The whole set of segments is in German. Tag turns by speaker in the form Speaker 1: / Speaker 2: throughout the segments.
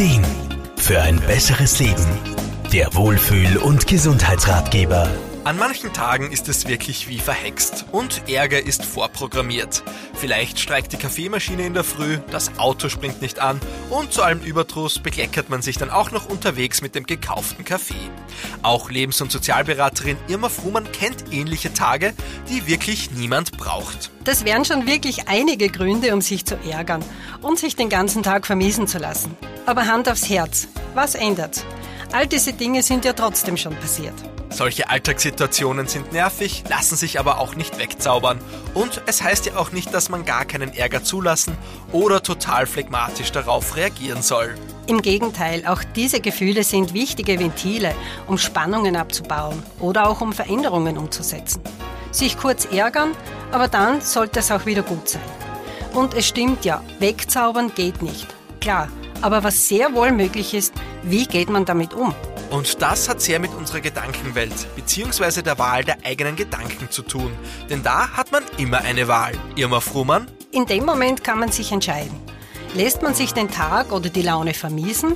Speaker 1: Ideen für ein besseres Leben. Der Wohlfühl- und Gesundheitsratgeber.
Speaker 2: An manchen Tagen ist es wirklich wie verhext und Ärger ist vorprogrammiert. Vielleicht streikt die Kaffeemaschine in der Früh, das Auto springt nicht an und zu allem Überdruss bekleckert man sich dann auch noch unterwegs mit dem gekauften Kaffee. Auch Lebens- und Sozialberaterin Irma Fruhmann kennt ähnliche Tage, die wirklich niemand braucht.
Speaker 3: Das wären schon wirklich einige Gründe, um sich zu ärgern und sich den ganzen Tag vermiesen zu lassen. Aber Hand aufs Herz, was ändert's? All diese Dinge sind ja trotzdem schon passiert.
Speaker 2: Solche Alltagssituationen sind nervig, lassen sich aber auch nicht wegzaubern. Und es heißt ja auch nicht, dass man gar keinen Ärger zulassen oder total phlegmatisch darauf reagieren soll.
Speaker 3: Im Gegenteil, auch diese Gefühle sind wichtige Ventile, um Spannungen abzubauen oder auch um Veränderungen umzusetzen. Sich kurz ärgern, aber dann sollte es auch wieder gut sein. Und es stimmt ja, wegzaubern geht nicht. Klar, aber was sehr wohl möglich ist, wie geht man damit um?
Speaker 2: Und das hat sehr mit unserer Gedankenwelt bzw. der Wahl der eigenen Gedanken zu tun. Denn da hat man immer eine Wahl. Irma Fruhmann?
Speaker 3: In dem Moment kann man sich entscheiden. Lässt man sich den Tag oder die Laune vermiesen?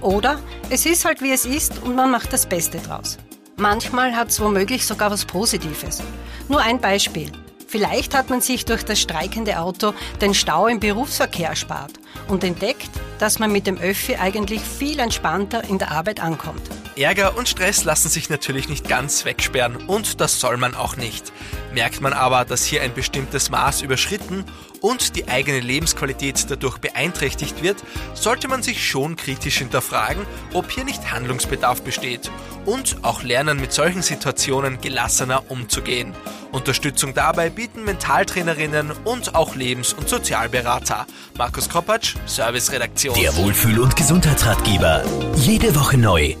Speaker 3: Oder es ist halt wie es ist und man macht das Beste draus. Manchmal hat es womöglich sogar was Positives. Nur ein Beispiel. Vielleicht hat man sich durch das streikende Auto den Stau im Berufsverkehr erspart und entdeckt, dass man mit dem Öffi eigentlich viel entspannter in der Arbeit ankommt.
Speaker 2: Ärger und Stress lassen sich natürlich nicht ganz wegsperren und das soll man auch nicht. Merkt man aber, dass hier ein bestimmtes Maß überschritten und die eigene Lebensqualität dadurch beeinträchtigt wird, sollte man sich schon kritisch hinterfragen, ob hier nicht Handlungsbedarf besteht und auch lernen, mit solchen Situationen gelassener umzugehen. Unterstützung dabei bieten Mentaltrainerinnen und auch Lebens- und Sozialberater. Markus Kopacz, Serviceredaktion.
Speaker 1: Der Wohlfühl- und Gesundheitsratgeber. Jede Woche neu